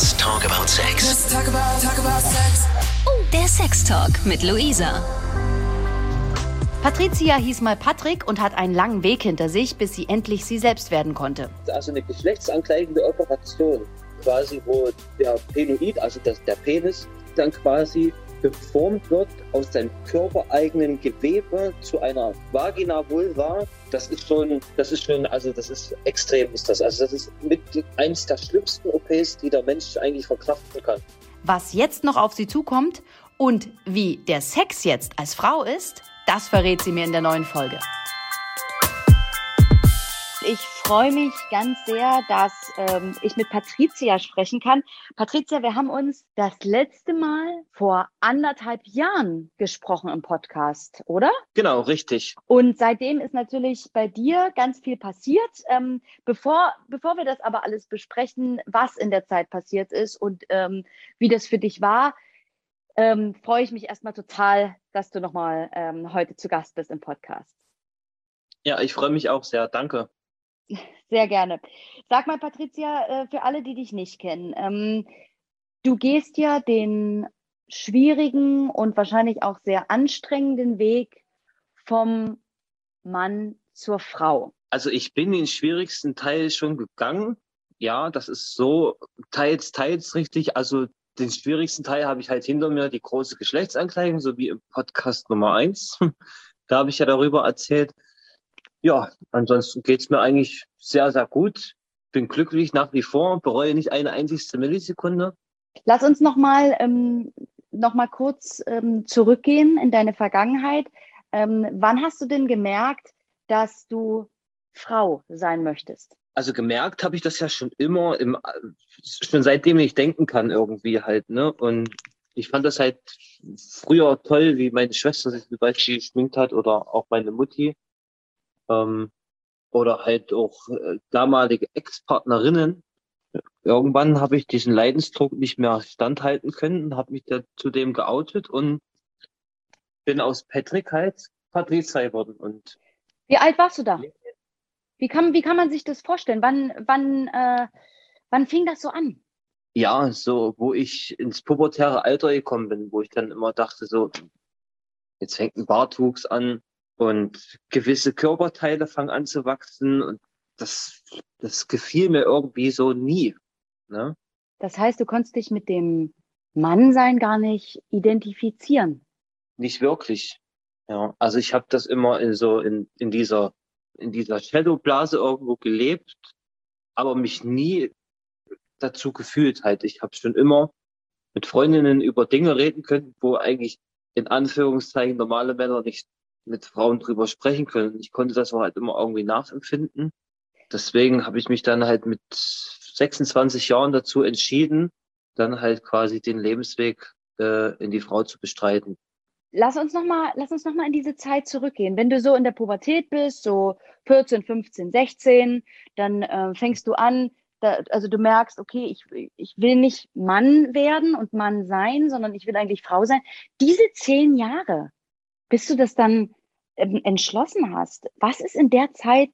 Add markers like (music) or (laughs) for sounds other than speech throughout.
Let's talk about sex. Let's talk about, talk about sex. Oh, der Sextalk mit Luisa. Patricia hieß mal Patrick und hat einen langen Weg hinter sich, bis sie endlich sie selbst werden konnte. Also eine geschlechtsangleichende Operation, quasi wo der Penoid, also das, der Penis, dann quasi geformt wird aus seinem körpereigenen Gewebe zu einer Vagina Vulva. Das ist schon, das ist schon, also das ist extrem ist das. Also das ist mit eins der schlimmsten OPs, die der Mensch eigentlich verkraften kann. Was jetzt noch auf sie zukommt und wie der Sex jetzt als Frau ist, das verrät sie mir in der neuen Folge. Ich freue mich ganz sehr, dass ähm, ich mit Patricia sprechen kann. Patricia, wir haben uns das letzte Mal vor anderthalb Jahren gesprochen im Podcast, oder? Genau, richtig. Und seitdem ist natürlich bei dir ganz viel passiert. Ähm, bevor, bevor wir das aber alles besprechen, was in der Zeit passiert ist und ähm, wie das für dich war, ähm, freue ich mich erstmal total, dass du nochmal ähm, heute zu Gast bist im Podcast. Ja, ich freue mich auch sehr. Danke. Sehr gerne. Sag mal, Patricia, äh, für alle, die dich nicht kennen, ähm, du gehst ja den schwierigen und wahrscheinlich auch sehr anstrengenden Weg vom Mann zur Frau. Also ich bin den schwierigsten Teil schon gegangen. Ja, das ist so teils, teils richtig. Also den schwierigsten Teil habe ich halt hinter mir, die große Geschlechtsankleidung, so wie im Podcast Nummer eins. (laughs) da habe ich ja darüber erzählt. Ja, ansonsten geht's mir eigentlich sehr, sehr gut. Bin glücklich nach wie vor, bereue nicht eine einzigste Millisekunde. Lass uns nochmal ähm, noch mal kurz ähm, zurückgehen in deine Vergangenheit. Ähm, wann hast du denn gemerkt, dass du Frau sein möchtest? Also gemerkt habe ich das ja schon immer, im, schon seitdem ich denken kann irgendwie halt. Ne? Und ich fand das halt früher toll, wie meine Schwester sich zum Beispiel geschminkt hat oder auch meine Mutti ähm, oder halt auch äh, damalige Ex-Partnerinnen. Irgendwann habe ich diesen Leidensdruck nicht mehr standhalten können und habe mich da zudem geoutet und bin aus Patrick halt Patrizia geworden. Und wie alt warst du da? Wie kann, wie kann man sich das vorstellen? Wann, wann, äh, wann fing das so an? Ja, so, wo ich ins pubertäre Alter gekommen bin, wo ich dann immer dachte, so, jetzt fängt ein Bartwuchs an, und gewisse Körperteile fangen an zu wachsen und das, das gefiel mir irgendwie so nie. Ne? Das heißt, du konntest dich mit dem Mannsein gar nicht identifizieren. Nicht wirklich. Ja, also ich habe das immer in so in, in dieser in dieser Shadowblase irgendwo gelebt, aber mich nie dazu gefühlt halt. Ich habe schon immer mit Freundinnen über Dinge reden können, wo eigentlich in Anführungszeichen normale Männer nicht mit Frauen drüber sprechen können. Ich konnte das auch halt immer irgendwie nachempfinden. Deswegen habe ich mich dann halt mit 26 Jahren dazu entschieden, dann halt quasi den Lebensweg äh, in die Frau zu bestreiten. Lass uns noch mal, lass uns noch mal in diese Zeit zurückgehen. Wenn du so in der Pubertät bist, so 14, 15, 16, dann äh, fängst du an, da, also du merkst, okay, ich, ich will nicht Mann werden und Mann sein, sondern ich will eigentlich Frau sein. Diese zehn Jahre, bis du das dann ähm, entschlossen hast, was ist in der Zeit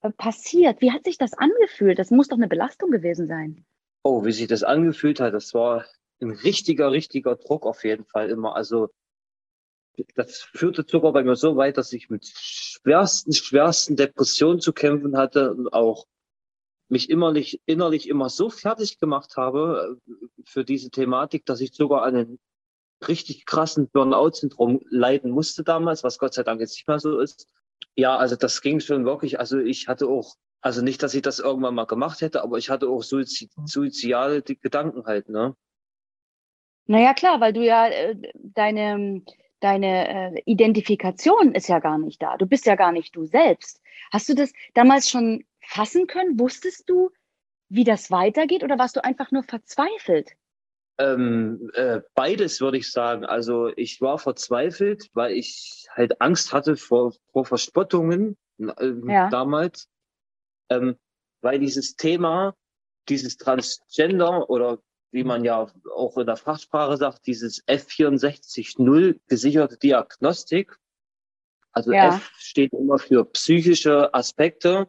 äh, passiert? Wie hat sich das angefühlt? Das muss doch eine Belastung gewesen sein. Oh, wie sich das angefühlt hat, das war ein richtiger, richtiger Druck auf jeden Fall immer. Also das führte sogar bei mir so weit, dass ich mit schwersten, schwersten Depressionen zu kämpfen hatte und auch mich innerlich, innerlich immer so fertig gemacht habe äh, für diese Thematik, dass ich sogar an einen richtig krassen Burnout-Syndrom leiden musste damals, was Gott sei Dank jetzt nicht mehr so ist. Ja, also das ging schon wirklich. Also ich hatte auch, also nicht, dass ich das irgendwann mal gemacht hätte, aber ich hatte auch Suizid, suizidale Gedanken halt, ne? Naja, klar, weil du ja äh, deine, deine äh, Identifikation ist ja gar nicht da. Du bist ja gar nicht du selbst. Hast du das damals schon fassen können? Wusstest du, wie das weitergeht oder warst du einfach nur verzweifelt? Ähm, äh, beides würde ich sagen. Also ich war verzweifelt, weil ich halt Angst hatte vor, vor Verspottungen äh, ja. damals, ähm, weil dieses Thema, dieses Transgender oder wie man ja auch in der Fachsprache sagt, dieses F64.0 gesicherte Diagnostik. Also ja. F steht immer für psychische Aspekte.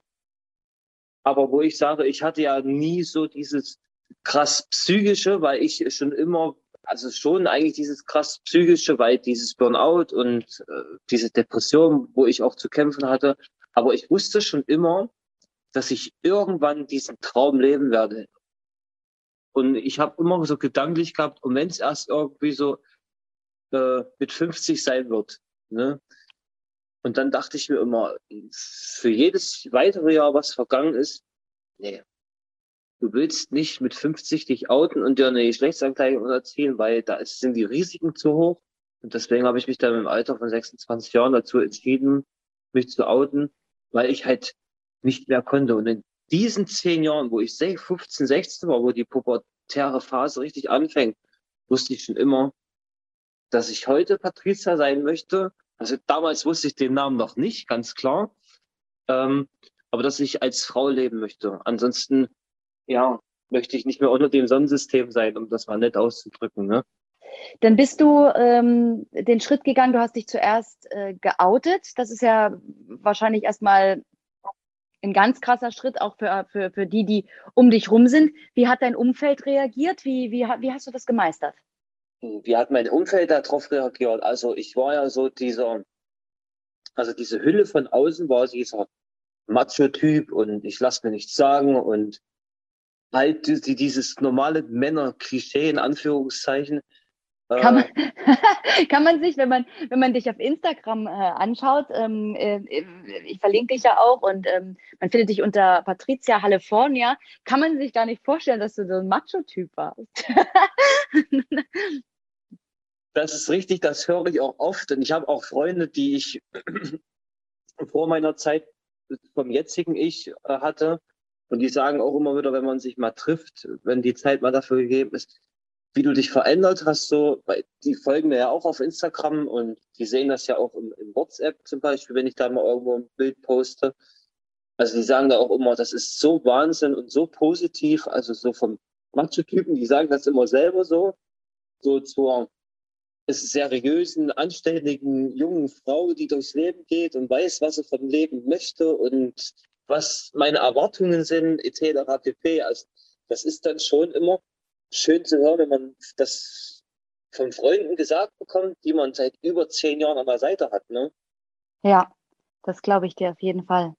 Aber wo ich sage, ich hatte ja nie so dieses krass psychische, weil ich schon immer, also schon eigentlich dieses krass psychische, weil dieses Burnout und äh, diese Depression, wo ich auch zu kämpfen hatte. Aber ich wusste schon immer, dass ich irgendwann diesen Traum leben werde. Und ich habe immer so gedanklich gehabt, und wenn es erst irgendwie so äh, mit 50 sein wird. Ne? Und dann dachte ich mir immer, für jedes weitere Jahr, was vergangen ist, nee, du willst nicht mit 50 dich outen und dir eine Geschlechtsankleidung unterziehen, weil da sind die Risiken zu hoch. Und deswegen habe ich mich dann im Alter von 26 Jahren dazu entschieden, mich zu outen, weil ich halt nicht mehr konnte. Und in diesen zehn Jahren, wo ich 15, 16 war, wo die pubertäre Phase richtig anfängt, wusste ich schon immer, dass ich heute Patricia sein möchte. Also damals wusste ich den Namen noch nicht, ganz klar. Ähm, aber dass ich als Frau leben möchte. Ansonsten ja, möchte ich nicht mehr unter dem Sonnensystem sein, um das mal nett auszudrücken. Ne? Dann bist du ähm, den Schritt gegangen, du hast dich zuerst äh, geoutet. Das ist ja wahrscheinlich erstmal ein ganz krasser Schritt, auch für, für, für die, die um dich rum sind. Wie hat dein Umfeld reagiert? Wie, wie, wie hast du das gemeistert? Wie hat mein Umfeld darauf reagiert? Also ich war ja so dieser, also diese Hülle von außen war dieser Macho-Typ und ich lasse mir nichts sagen und halt dieses normale Männer-Klischee in Anführungszeichen. Kann man, (laughs) kann man sich, wenn man, wenn man dich auf Instagram äh, anschaut, ähm, äh, ich verlinke dich ja auch und ähm, man findet dich unter Patricia California, kann man sich gar nicht vorstellen, dass du so ein Macho-Typ warst. (laughs) das ist richtig, das höre ich auch oft. Und ich habe auch Freunde, die ich (clears throat) vor meiner Zeit vom jetzigen Ich äh, hatte, und die sagen auch immer wieder, wenn man sich mal trifft, wenn die Zeit mal dafür gegeben ist, wie du dich verändert hast, so, weil die folgen mir ja auch auf Instagram und die sehen das ja auch im, im WhatsApp zum Beispiel, wenn ich da mal irgendwo ein Bild poste. Also die sagen da auch immer, das ist so Wahnsinn und so positiv, also so vom Macho-Typen, die sagen das immer selber so, so zur seriösen, anständigen jungen Frau, die durchs Leben geht und weiß, was sie vom Leben möchte und was meine Erwartungen sind, etc. pp. Also das ist dann schon immer schön zu hören, wenn man das von Freunden gesagt bekommt, die man seit über zehn Jahren an der Seite hat. Ne? Ja, das glaube ich dir auf jeden Fall.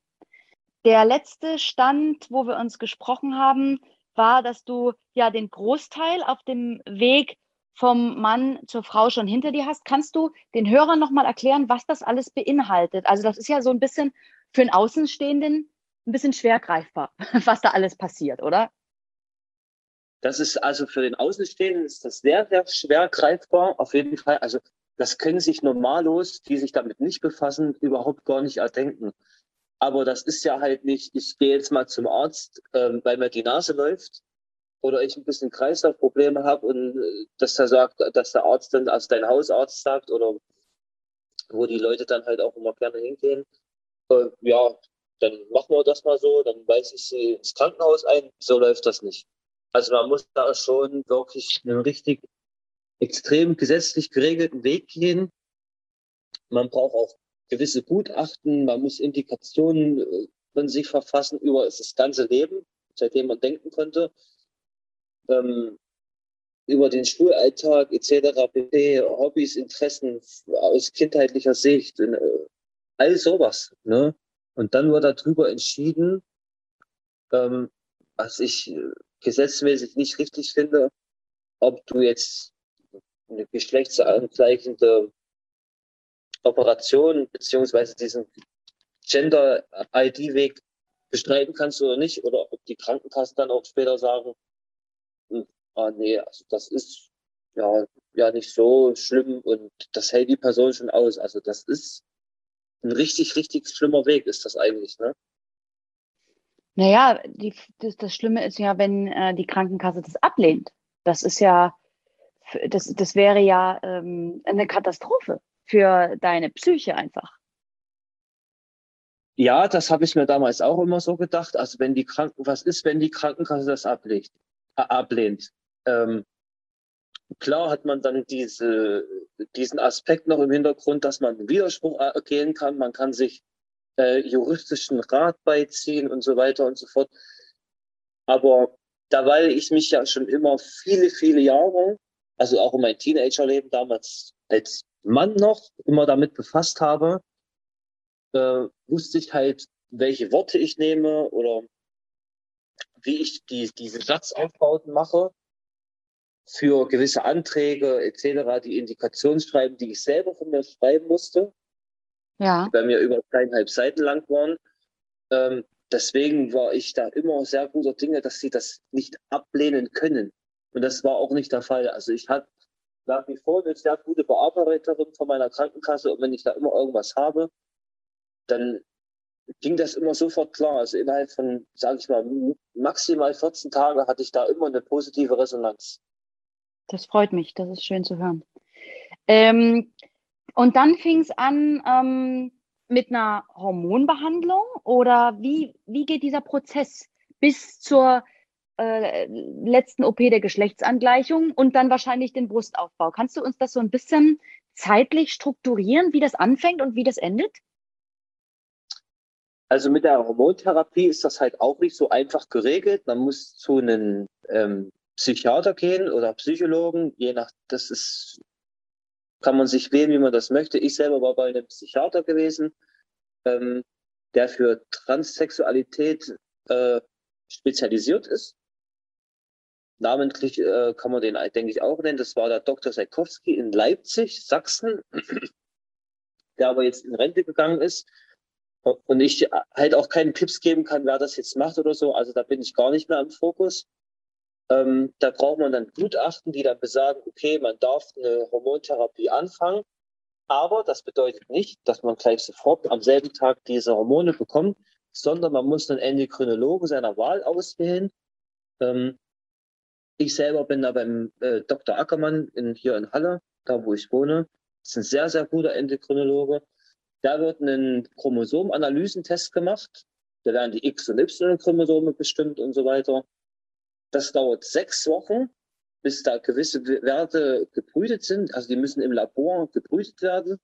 Der letzte Stand, wo wir uns gesprochen haben, war, dass du ja den Großteil auf dem Weg vom Mann zur Frau schon hinter dir hast. Kannst du den Hörern nochmal erklären, was das alles beinhaltet? Also das ist ja so ein bisschen für einen Außenstehenden ein bisschen schwer greifbar, (laughs) was da alles passiert, oder? Das ist also für den Außenstehenden ist das sehr, sehr schwer greifbar, auf jeden Fall. Also das können sich normallos, die sich damit nicht befassen, überhaupt gar nicht erdenken. Aber das ist ja halt nicht, ich gehe jetzt mal zum Arzt, ähm, weil mir die Nase läuft oder ich ein bisschen Kreislaufprobleme habe und äh, dass er sagt, dass der Arzt dann, also dein Hausarzt sagt oder wo die Leute dann halt auch immer gerne hingehen, äh, ja, dann machen wir das mal so, dann weise ich sie ins Krankenhaus ein. So läuft das nicht. Also man muss da schon wirklich einen richtig extrem gesetzlich geregelten Weg gehen. Man braucht auch gewisse Gutachten, man muss Indikationen äh, von sich verfassen über das ganze Leben, seitdem man denken konnte, ähm, über den Schulalltag etc., pp, Hobbys, Interessen aus kindheitlicher Sicht, äh, all sowas. Ne? Und dann wird darüber entschieden, ähm, was ich äh, gesetzmäßig nicht richtig finde, ob du jetzt eine geschlechtsangleichende Operation beziehungsweise diesen Gender-ID-Weg bestreiten kannst oder nicht, oder ob die Krankenkassen dann auch später sagen, hm, ah nee, also das ist ja, ja nicht so schlimm und das hält die Person schon aus. Also das ist ein richtig, richtig schlimmer Weg ist das eigentlich, ne? Naja, die, das, das Schlimme ist ja, wenn äh, die Krankenkasse das ablehnt. Das ist ja, das, das wäre ja ähm, eine Katastrophe für deine Psyche einfach. Ja, das habe ich mir damals auch immer so gedacht. Also wenn die Kranken, was ist, wenn die Krankenkasse das ablehnt? Äh, ablehnt? Ähm, Klar hat man dann diese, diesen Aspekt noch im Hintergrund, dass man Widerspruch ergehen kann. Man kann sich äh, juristischen Rat beiziehen und so weiter und so fort. Aber da weil ich mich ja schon immer viele, viele Jahre, also auch in meinem Teenagerleben damals als Mann noch immer damit befasst habe, äh, wusste ich halt, welche Worte ich nehme oder wie ich die, diese Satzaufbauten mache für gewisse Anträge etc., die Indikationsschreiben, die ich selber von mir schreiben musste, Ja. die bei mir über dreieinhalb Seiten lang waren. Ähm, deswegen war ich da immer sehr guter Dinge, dass sie das nicht ablehnen können. Und das war auch nicht der Fall. Also ich hatte nach wie vor eine sehr gute Bearbeiterin von meiner Krankenkasse und wenn ich da immer irgendwas habe, dann ging das immer sofort klar. Also innerhalb von, sage ich mal, maximal 14 Tage hatte ich da immer eine positive Resonanz. Das freut mich, das ist schön zu hören. Ähm, und dann fing es an ähm, mit einer Hormonbehandlung oder wie, wie geht dieser Prozess bis zur äh, letzten OP der Geschlechtsangleichung und dann wahrscheinlich den Brustaufbau? Kannst du uns das so ein bisschen zeitlich strukturieren, wie das anfängt und wie das endet? Also mit der Hormontherapie ist das halt auch nicht so einfach geregelt. Man muss zu einem ähm, Psychiater gehen oder Psychologen, je nach, das ist, kann man sich wählen, wie man das möchte. Ich selber war bei einem Psychiater gewesen, ähm, der für Transsexualität äh, spezialisiert ist. Namentlich äh, kann man den, denke ich, auch nennen. Das war der Dr. Seikowski in Leipzig, Sachsen, (clears throat) der aber jetzt in Rente gegangen ist und ich halt auch keinen Tipps geben kann, wer das jetzt macht oder so. Also da bin ich gar nicht mehr im Fokus. Ähm, da braucht man dann Gutachten, die dann besagen, okay, man darf eine Hormontherapie anfangen, aber das bedeutet nicht, dass man gleich sofort am selben Tag diese Hormone bekommt, sondern man muss einen Endokrinologen seiner Wahl auswählen. Ähm, ich selber bin da beim äh, Dr. Ackermann in, hier in Halle, da wo ich wohne. Das ist ein sehr, sehr guter Endokrinologe. Da wird ein Chromosomanalysentest gemacht. Da werden die X- und Y-Chromosome bestimmt und so weiter. Das dauert sechs Wochen, bis da gewisse Werte gebrütet sind. Also die müssen im Labor gebrütet werden.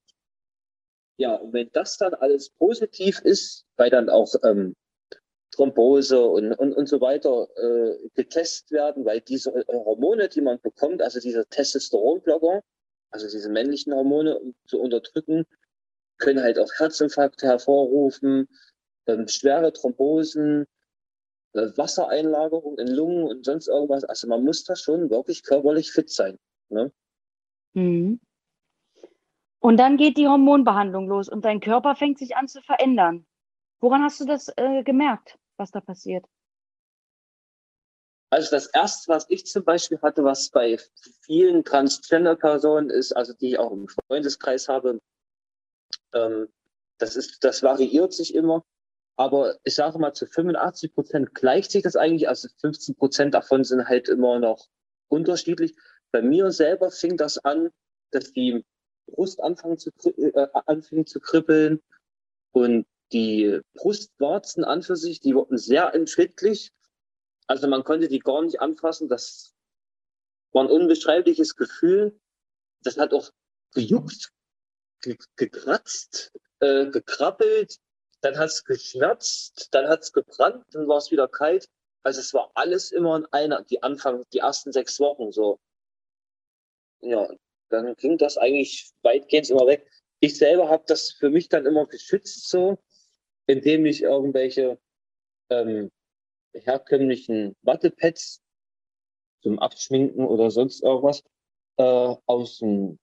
Ja, und wenn das dann alles positiv ist, weil dann auch ähm, Thrombose und, und, und so weiter äh, getestet werden, weil diese Hormone, die man bekommt, also dieser Testosteronblocker, also diese männlichen Hormone um zu unterdrücken, können halt auch Herzinfarkte hervorrufen, ähm, schwere Thrombosen, äh, Wassereinlagerung in Lungen und sonst irgendwas. Also man muss da schon wirklich körperlich fit sein. Ne? Mhm. Und dann geht die Hormonbehandlung los und dein Körper fängt sich an zu verändern. Woran hast du das äh, gemerkt, was da passiert? Also das erste, was ich zum Beispiel hatte, was bei vielen Transgender-Personen ist, also die ich auch im Freundeskreis habe, ähm, das ist, das variiert sich immer. Aber ich sage mal, zu 85 Prozent gleicht sich das eigentlich. Also 15 Prozent davon sind halt immer noch unterschiedlich. Bei mir selber fing das an, dass die Brust anfangen zu, äh, anfing zu kribbeln und die Brustwarzen an für sich, die wurden sehr empfindlich. Also man konnte die gar nicht anfassen. Das war ein unbeschreibliches Gefühl. Das hat auch gejuckt, ge gekratzt, äh, gekrabbelt. Dann hat es geschmerzt, dann hat es gebrannt, dann war es wieder kalt. Also es war alles immer in einer, die Anfang, die ersten sechs Wochen so. Ja, dann ging das eigentlich weitgehend immer weg. Ich selber habe das für mich dann immer geschützt so, indem ich irgendwelche ähm, herkömmlichen Wattepads zum Abschminken oder sonst irgendwas äh, aus dem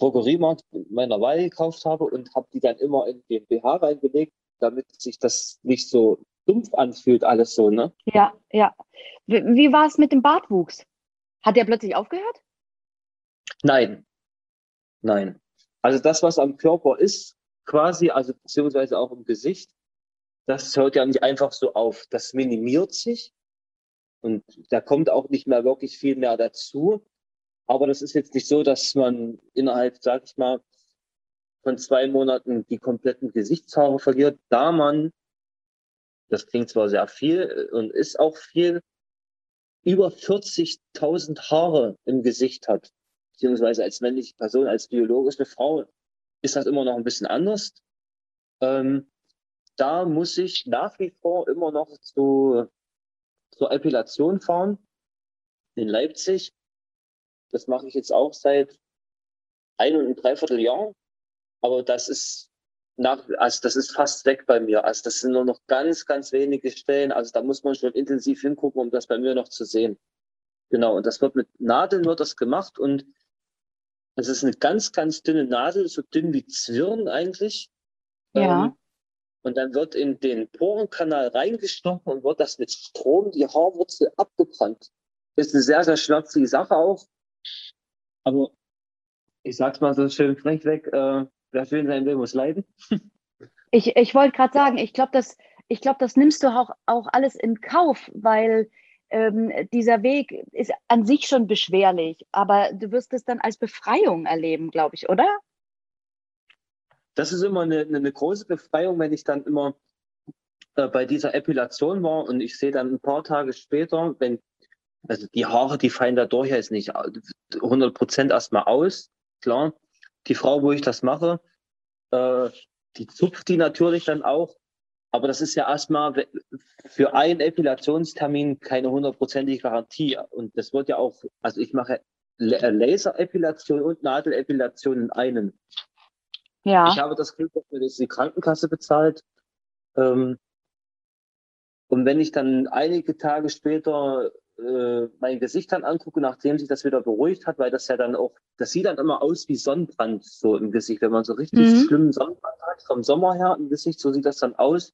Drogeriemarkt meiner Wahl gekauft habe und habe die dann immer in den BH reingelegt, damit sich das nicht so dumpf anfühlt, alles so, ne? Ja, ja. Wie, wie war es mit dem Bartwuchs? Hat der plötzlich aufgehört? Nein. Nein. Also das, was am Körper ist, quasi, also beziehungsweise auch im Gesicht, das hört ja nicht einfach so auf. Das minimiert sich und da kommt auch nicht mehr wirklich viel mehr dazu. Aber das ist jetzt nicht so, dass man innerhalb, sag ich mal, von zwei Monaten die kompletten Gesichtshaare verliert, da man, das klingt zwar sehr viel und ist auch viel, über 40.000 Haare im Gesicht hat, beziehungsweise als männliche Person, als biologische Frau, ist das immer noch ein bisschen anders. Ähm, da muss ich nach wie vor immer noch zu zur Epilation fahren in Leipzig. Das mache ich jetzt auch seit ein und ein Dreivierteljahr. Aber das ist nach, also das ist fast weg bei mir. Also das sind nur noch ganz, ganz wenige Stellen. Also da muss man schon intensiv hingucken, um das bei mir noch zu sehen. Genau. Und das wird mit Nadeln wird das gemacht und es ist eine ganz, ganz dünne Nadel, so dünn wie Zwirn eigentlich. Ja. Ähm, und dann wird in den Porenkanal reingestochen und wird das mit Strom die Haarwurzel abgebrannt. Das ist eine sehr, sehr schmerzliche Sache auch. Aber ich sag's mal so schön frech weg, äh, wer schön sein will, muss leiden. (laughs) Ich, ich wollte gerade sagen, ich glaube, das, ich glaub, das nimmst du auch, auch alles in Kauf, weil ähm, dieser Weg ist an sich schon beschwerlich, aber du wirst es dann als Befreiung erleben, glaube ich, oder? Das ist immer eine, eine große Befreiung, wenn ich dann immer äh, bei dieser Epilation war und ich sehe dann ein paar Tage später, wenn, also die Haare, die fallen dadurch jetzt nicht 100 Prozent erstmal aus, klar. Die Frau, wo ich das mache, äh, die zupft die natürlich dann auch, aber das ist ja erstmal für einen Epilationstermin keine hundertprozentige Garantie. Und das wird ja auch, also ich mache Laserepilation und Nadelepilation in einem. Ja. Ich habe das Glück, dass mir das die Krankenkasse bezahlt. Ähm, und wenn ich dann einige Tage später äh, mein Gesicht dann angucke, nachdem sich das wieder beruhigt hat, weil das ja dann auch, das sieht dann immer aus wie Sonnenbrand so im Gesicht, wenn man so richtig Mhm. schlimmen Sonnenbrand hat vom Sommer her im Gesicht, so sieht das dann aus.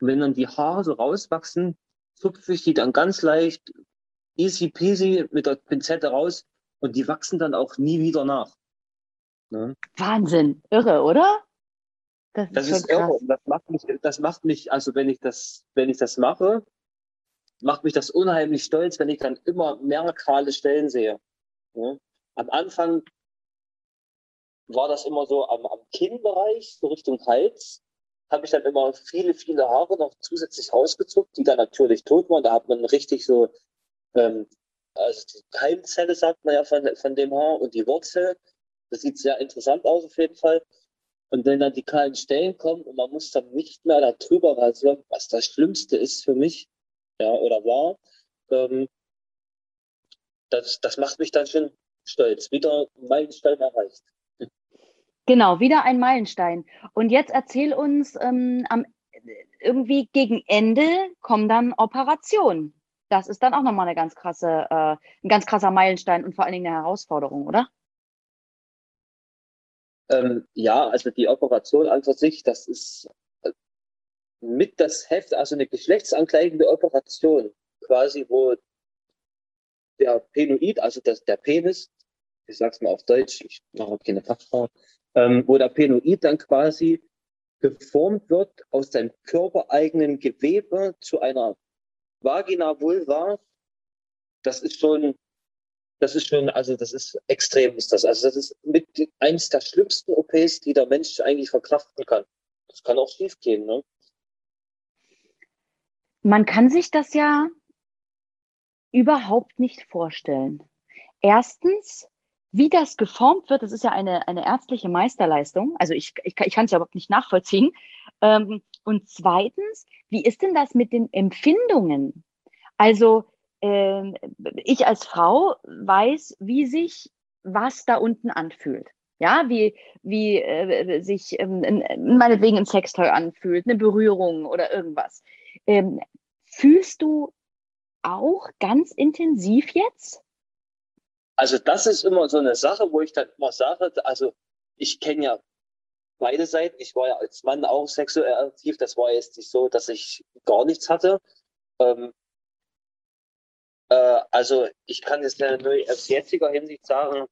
Und wenn dann die Haare so rauswachsen, zupfe ich die dann ganz leicht, easy peasy mit der Pinzette raus und die wachsen dann auch nie wieder nach. Ne? Wahnsinn, irre, oder? Das ist Das ist irre. Das macht mich, das macht mich, also wenn ich das, wenn ich das mache, macht mich das unheimlich stolz, wenn ich dann immer mehr kahle Stellen sehe. Ja? Am Anfang war das immer so am, am Kinnbereich, so Richtung Hals, habe ich dann immer viele, viele Haare noch zusätzlich rausgezuckt, die dann natürlich tot waren. Da hat man richtig so, ähm, also die Keimzelle sagt man ja von, von dem Haar und die Wurzel. Das sieht sehr interessant aus auf jeden Fall. Und wenn dann die kahlen Stellen kommen und man muss dann nicht mehr darüber rasieren, was das Schlimmste ist für mich, ja, oder war, ähm, das, das macht mich dann schon stolz. Wieder Meilenstein erreicht. Genau, wieder ein Meilenstein. Und jetzt erzähl uns, ähm, am, irgendwie gegen Ende kommen dann Operationen. Das ist dann auch nochmal eine ganz krasse, äh, ein ganz krasser Meilenstein und vor allen Dingen eine Herausforderung, oder? Ähm, ja, also die Operation an für sich, das ist mit das Heft, also eine geschlechtsangleichende Operation, quasi, wo der Penoid, also das, der Penis, ich sag's mal auf Deutsch, ich mache keine Fachfrau, ähm, wo der Penoid dann quasi geformt wird aus deinem körpereigenen Gewebe zu einer Vagina Vulva, das ist schon, das ist schon, also das ist extrem ist das. Also das ist mit eins der schlimmsten OPs, die der Mensch eigentlich verkraften kann. Das kann auch schief gehen, ne? Man kann sich das ja überhaupt nicht vorstellen. Erstens, wie das geformt wird, das ist ja eine, eine ärztliche Meisterleistung. Also ich, ich, ich kann es ja überhaupt nicht nachvollziehen. Ähm, und zweitens, wie ist denn das mit den Empfindungen? Also ähm, ich als Frau weiß, wie sich was da unten anfühlt. Ja, wie, wie äh, sich ähm, meinetwegen ein Sextoy anfühlt, eine Berührung oder irgendwas. Ähm, fühlst du auch ganz intensiv jetzt? Also das ist immer so eine Sache, wo ich dann immer sage, also ich kenne ja beide Seiten. Ich war ja als Mann auch sexuell aktiv. Das war jetzt nicht so, dass ich gar nichts hatte. Ähm, äh, also ich kann jetzt nur aus jetziger Hinsicht sagen,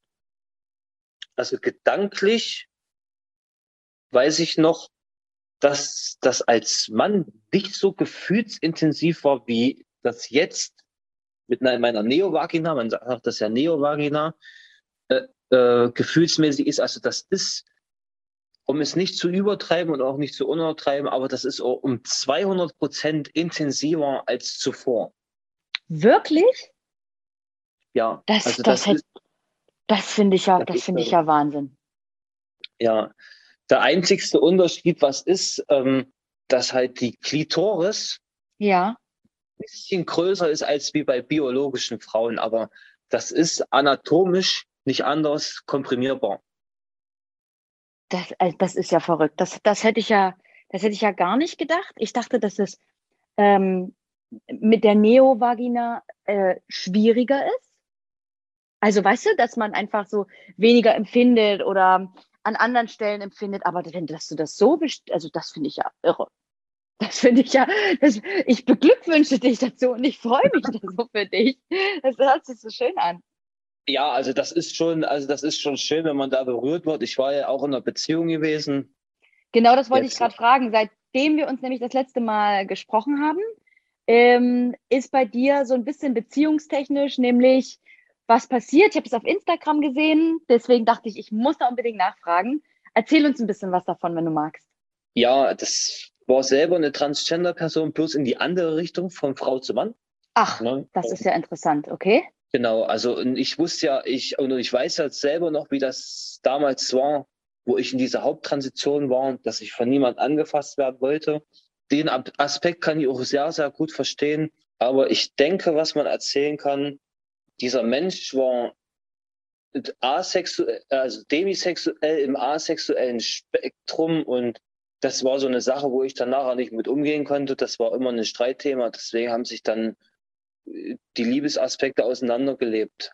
also gedanklich weiß ich noch, dass das als Mann nicht so gefühlsintensiv war, wie das jetzt mit meiner Neovagina, man sagt das ja Neovagina, äh, äh, gefühlsmäßig ist. Also das ist, um es nicht zu übertreiben und auch nicht zu untertreiben, aber das ist um 200 Prozent intensiver als zuvor. Wirklich? Ja. Das, also das, das, das finde ich ja, das finde ich ja Wahnsinn. ja. Der einzigste Unterschied, was ist, ähm, dass halt die Klitoris Ja, bisschen größer ist als wie bei biologischen Frauen, aber das ist anatomisch nicht anders komprimierbar. Das, also das ist ja verrückt. Das, das hätte ich ja, das hätte ich ja gar nicht gedacht. Ich dachte, dass es ähm, mit der Neovagina äh, schwieriger ist. Also weißt du, dass man einfach so weniger empfindet oder an anderen Stellen empfindet, aber wenn dass du das so best also das finde ich ja irre. Das finde ich ja, das, ich beglückwünsche dich dazu und ich freue mich so für dich. Das hört sich so schön an. Ja, also das ist schon, also das ist schon schön, wenn man da berührt wird. Ich war ja auch in einer Beziehung gewesen. Genau, das wollte Jetzt. ich gerade fragen. Seitdem wir uns nämlich das letzte Mal gesprochen haben, ähm, ist bei dir so ein bisschen beziehungstechnisch, nämlich was passiert. Ich habe es auf Instagram gesehen, deswegen dachte ich, ich muss da unbedingt nachfragen. Erzähl uns ein bisschen was davon, wenn du magst. Ja, das war selber eine Transgender-Person, bloß in die andere Richtung, von Frau zu Mann. Ach, ne? das ist ja interessant, okay. Genau, also ich wusste ja, ich, und ich weiß ja selber noch, wie das damals war, wo ich in dieser Haupttransition war, dass ich von niemand angefasst werden wollte. Den Aspekt kann ich auch sehr, sehr gut verstehen. Aber ich denke, was man erzählen kann, dieser Mensch war asexuell, also demisexuell im asexuellen Spektrum und das war so eine Sache, wo ich dann nachher nicht mit umgehen konnte. Das war immer ein Streitthema. Deswegen haben sich dann äh, die Liebesaspekte auseinandergelebt.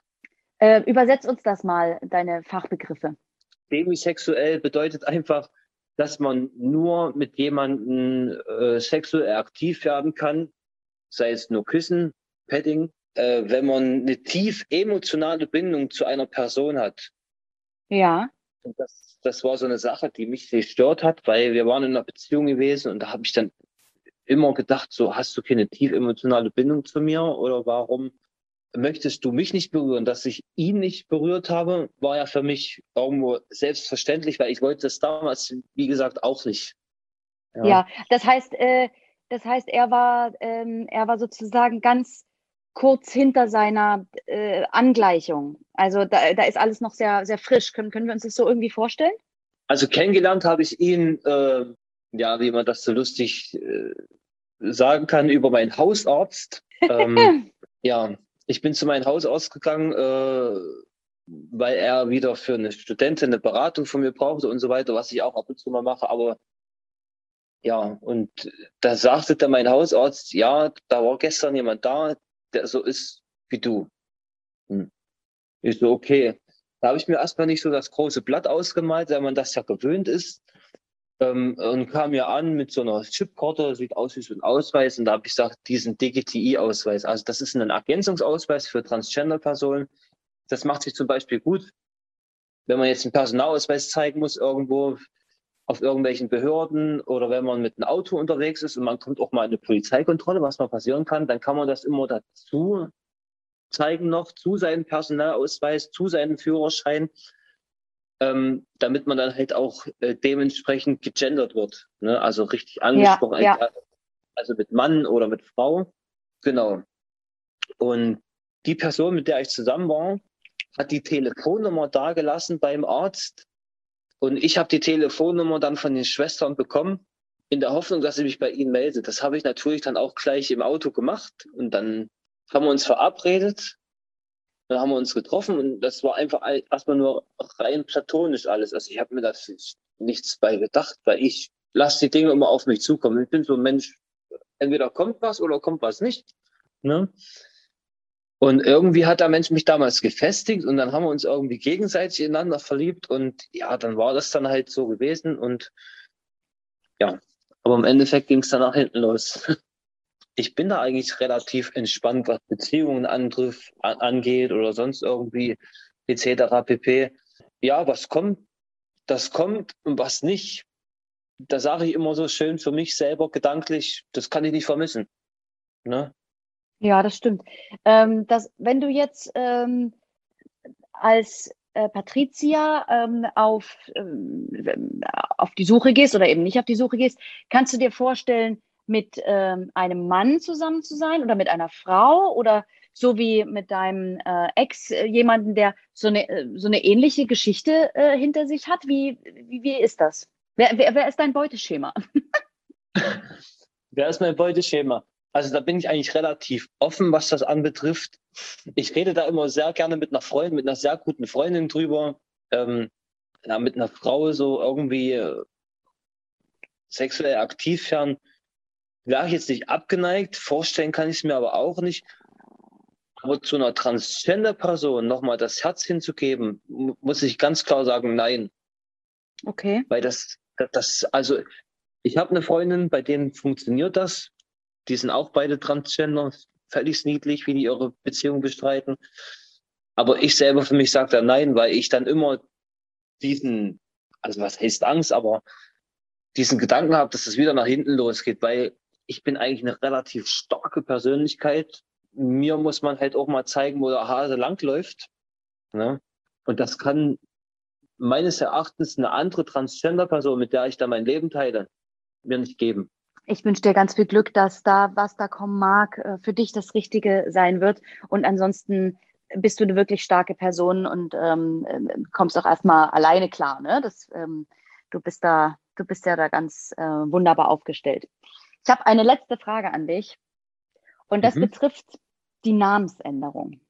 Äh, übersetz uns das mal, deine Fachbegriffe. Demisexuell bedeutet einfach, dass man nur mit jemandem äh, sexuell aktiv werden kann, sei es nur Küssen, Petting, äh, wenn man eine tief emotionale Bindung zu einer Person hat. Ja. Und das, das war so eine Sache, die mich gestört hat, weil wir waren in einer Beziehung gewesen und da habe ich dann immer gedacht, so hast du keine tief emotionale Bindung zu mir oder warum möchtest du mich nicht berühren? Dass ich ihn nicht berührt habe, war ja für mich irgendwo selbstverständlich, weil ich wollte das damals, wie gesagt, auch nicht. Ja, ja das heißt, äh, das heißt, er war, ähm, er war sozusagen ganz kurz hinter seiner äh, Angleichung. Also da, da ist alles noch sehr, sehr frisch. Können, können wir uns das so irgendwie vorstellen? Also kennengelernt habe ich ihn, äh, ja, wie man das so lustig äh, sagen kann, über meinen Hausarzt. ähm, (laughs) ja, ich bin zu meinem Hausarzt gegangen, äh, weil er wieder für eine Studentin eine Beratung von mir brauchte und so weiter, was ich auch ab und zu mal mache. Aber ja, und da sagte dann mein Hausarzt, ja, da war gestern jemand da, der so ist wie du. Hm. Ich so, okay. Da habe ich mir erstmal nicht so das große Blatt ausgemalt, weil man das ja gewöhnt ist. Ähm, und kam mir an mit so einer Chipkarte, sieht aus wie so ein Ausweis. Und da habe ich gesagt, diesen DGTI-Ausweis. Also das ist ein Ergänzungsausweis für Transgender-Personen. Das macht sich zum Beispiel gut, wenn man jetzt einen Personalausweis zeigen muss irgendwo auf irgendwelchen Behörden oder wenn man mit einem Auto unterwegs ist und man kommt auch mal in eine Polizeikontrolle, was mal passieren kann, dann kann man das immer dazu zeigen noch, zu seinem Personalausweis, zu seinem Führerschein, ähm, damit man dann halt auch äh, dementsprechend gegendert wird. Ne? Also richtig angesprochen, ja, ja. also mit Mann oder mit Frau. Genau. Und die Person, mit der ich zusammen war, hat die Telefonnummer dagelassen beim Arzt und ich habe die Telefonnummer dann von den Schwestern bekommen, in der Hoffnung, dass sie mich bei ihnen meldet. Das habe ich natürlich dann auch gleich im Auto gemacht. Und dann haben wir uns verabredet. Dann haben wir uns getroffen und das war einfach erstmal nur rein platonisch alles. Also ich habe mir da nichts bei gedacht, weil ich lasse die Dinge immer auf mich zukommen. Ich bin so ein Mensch, entweder kommt was oder kommt was nicht. Ne? Und irgendwie hat der Mensch mich damals gefestigt und dann haben wir uns irgendwie gegenseitig ineinander verliebt und ja, dann war das dann halt so gewesen und ja, aber im Endeffekt ging es dann nach hinten los. (laughs) Ich bin da eigentlich relativ entspannt, was Beziehungen antrifft, angeht oder sonst irgendwie etc. pp. Ja, was kommt, das kommt und was nicht. Da sage ich immer so schön für mich selber gedanklich, das kann ich nicht vermissen. Ne? Ja, das stimmt. Ähm, das, wenn du jetzt ähm, als äh, Patricia ähm, auf, ähm, auf die Suche gehst oder eben nicht auf die Suche gehst, kannst du dir vorstellen, mit ähm, einem Mann zusammen zu sein oder mit einer Frau oder so wie mit deinem äh, Ex äh, jemanden, der so eine, äh, so eine ähnliche Geschichte äh, hinter sich hat? Wie, wie, wie ist das? Wer, wer, wer ist dein Beuteschema? (laughs) wer ist mein Beuteschema? Also da bin ich eigentlich relativ offen, was das anbetrifft. Ich rede da immer sehr gerne mit einer Freundin, mit einer sehr guten Freundin drüber. Ähm, ja, mit einer Frau so irgendwie äh, sexuell aktiv werden, wäre ich jetzt nicht abgeneigt. Vorstellen kann ich es mir aber auch nicht. Aber zu einer Transgender-Person nochmal das Herz hinzugeben, muss ich ganz klar sagen, nein. Okay. Weil das, das, das also ich habe eine Freundin, bei denen funktioniert das. Die sind auch beide Transgender, völlig niedlich, wie die ihre Beziehung bestreiten. Aber ich selber für mich sage da nein, weil ich dann immer diesen, also was heißt Angst, aber diesen Gedanken habe, dass es wieder nach hinten losgeht, weil ich bin eigentlich eine relativ starke Persönlichkeit. Mir muss man halt auch mal zeigen, wo der Hase langläuft. Ne? Und das kann meines Erachtens eine andere Transgender-Person, mit der ich da mein Leben teile, mir nicht geben. Ich wünsche dir ganz viel Glück, dass da, was da kommen mag, äh, für dich das Richtige sein wird. Und ansonsten bist du eine wirklich starke Person und ähm, äh, kommst auch erstmal alleine klar. Ne? Das, ähm, du bist da, du bist ja da ganz äh, wunderbar aufgestellt. Ich habe eine letzte Frage an dich. Und das mhm. betrifft die Namensänderung.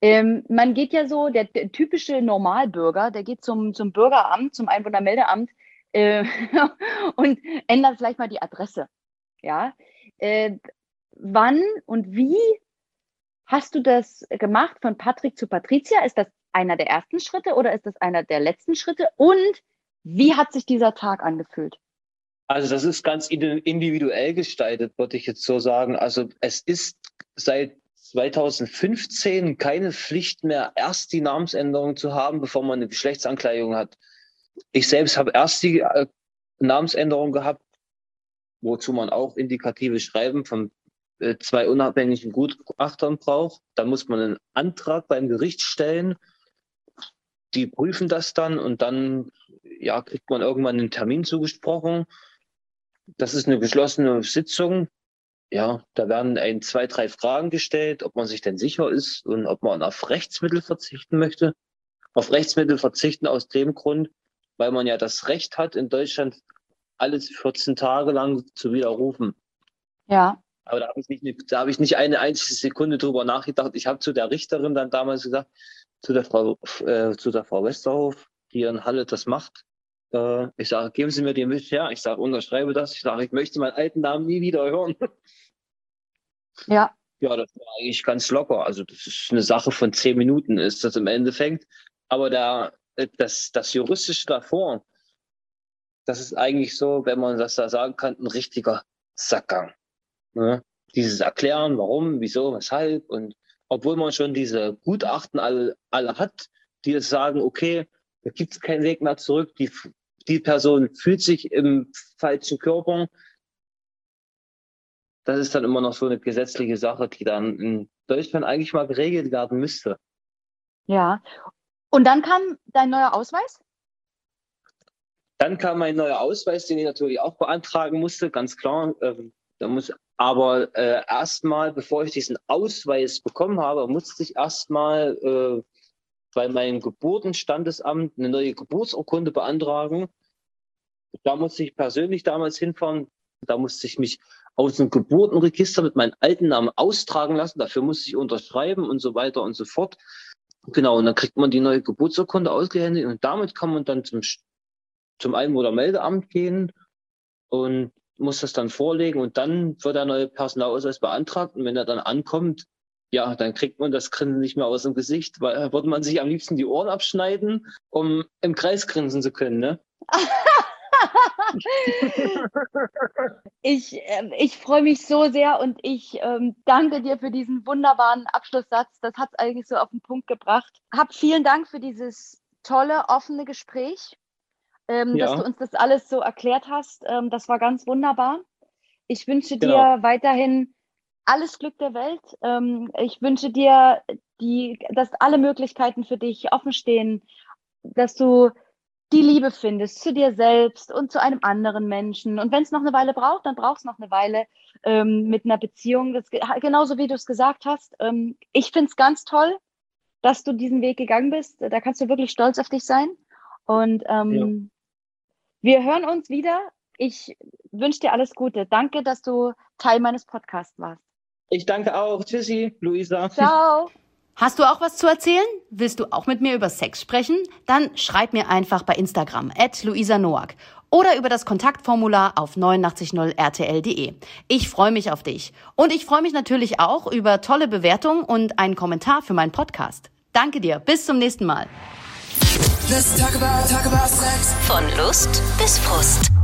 Ähm, man geht ja so, der, der, typische Normalbürger, der geht zum, zum Bürgeramt, zum Einwohnermeldeamt äh, (laughs) und ändert vielleicht mal die Adresse. Ja. Äh, wann und wie hast du das gemacht von Patrick zu Patricia? Ist das einer der ersten Schritte oder ist das einer der letzten Schritte? Und wie hat sich dieser Tag angefühlt? Also das ist ganz individuell gestaltet, würde ich jetzt so sagen. Also es ist seit 2015 keine Pflicht mehr, erst die Namensänderung zu haben, bevor man eine Geschlechtsankleidung hat. Ich selbst habe erst die äh, Namensänderung gehabt, wozu man auch indikative Schreiben von äh, zwei unabhängigen Gutachtern braucht. Da muss man einen Antrag beim Gericht stellen. Die prüfen das dann und dann ja, kriegt man irgendwann einen Termin zugesprochen. Das ist eine geschlossene Sitzung. Ja, da werden ein, zwei, drei Fragen gestellt, ob man sich denn sicher ist und ob man auf Rechtsmittel verzichten möchte. Auf Rechtsmittel verzichten aus dem Grund, weil man ja das Recht hat, in Deutschland alles 14 Tage lang zu widerrufen. Ja. Aber da habe ich, nicht, da hab ich nicht eine einzige Sekunde drüber nachgedacht. Ich habe zu der Richterin dann damals gesagt, zu der Frau, äh, zu der Frau Westerhof, die in Halle das macht. Äh, ich sage, geben Sie mir den mit her. Ich sage, unterschreibe das. Ich sage, ich möchte meinen alten Namen nie wieder hören. (laughs) Ja. Ja, das war eigentlich ganz locker. Also das ist eine Sache von zehn Minuten, ist das im Endeffekt. Aber der, das, das Juristische davor, das ist eigentlich so, wenn man das da sagen kann, ein richtiger Sackgang. Ne? Dieses Erklären, warum, wieso, weshalb. Und obwohl man schon diese Gutachten alle, alle hat, die jetzt sagen, okay, da gibt es keinen Weg mehr zurück, die, die Person fühlt sich im falschen Körper. Das ist dann immer noch so eine gesetzliche Sache, die dann in Deutschland eigentlich mal geregelt werden müsste. Ja. Und dann kam dein neuer Ausweis? Dann kam mein neuer Ausweis, den ich natürlich auch beantragen musste, ganz klar. Ähm, da muss aber äh, erstmal, bevor ich diesen Ausweis bekommen habe, musste ich erstmal äh, bei meinem Geburtenstandesamt eine neue Geburtsurkunde beantragen. Da musste ich persönlich damals hinfahren. Da musste ich mich aus dem Geburtenregister mit meinem alten Namen austragen lassen. Dafür musste ich unterschreiben und so weiter und so fort. Genau, und dann kriegt man die neue Geburtsurkunde ausgehändigt und damit kann man dann zum, zum Einwohnermeldeamt gehen und muss das dann vorlegen und dann wird der neue Personalausweis beantragt und wenn er dann ankommt, ja, dann kriegt man das Grinsen nicht mehr aus dem Gesicht, weil äh, würde man sich am liebsten die Ohren abschneiden, um im Kreis grinsen zu können, ne? (laughs) ich äh, ich freue mich so sehr und ich ähm, danke dir für diesen wunderbaren Abschlusssatz. Das hat es eigentlich so auf den Punkt gebracht. Hab vielen Dank für dieses tolle, offene Gespräch ähm, ja. dass du uns das alles so erklärt hast. Ähm, das war ganz wunderbar. Ich wünsche genau. dir weiterhin alles Glück der Welt. Ähm, ich wünsche dir, die, dass alle Möglichkeiten für dich offen stehen, dass du die Liebe findest zu dir selbst und zu einem anderen Menschen. Und wenn es noch eine Weile braucht, dann braucht es noch eine Weile ähm, mit einer Beziehung. Das, genauso wie du es gesagt hast. Ähm, ich finde es ganz toll, dass du diesen Weg gegangen bist. Da kannst du wirklich stolz auf dich sein. Und ähm, wir hören uns wieder Ich wünsche dir alles Gute. Danke, dass du Teil meines Podcasts warst. Ich danke auch. Tschüssi, Luisa. Ciao. Hast du auch was zu erzählen? Willst du auch mit mir über Sex sprechen? Dann schreib mir einfach bei Instagram at Luisa Noack oder über das Kontaktformular auf 890rtl.de. Ich freue mich auf dich. Und ich freue mich natürlich auch über tolle Bewertungen und einen Kommentar für meinen Podcast. Danke dir. Bis zum nächsten Mal. Let's talk about, talk about sex. Von Lust bis Frust.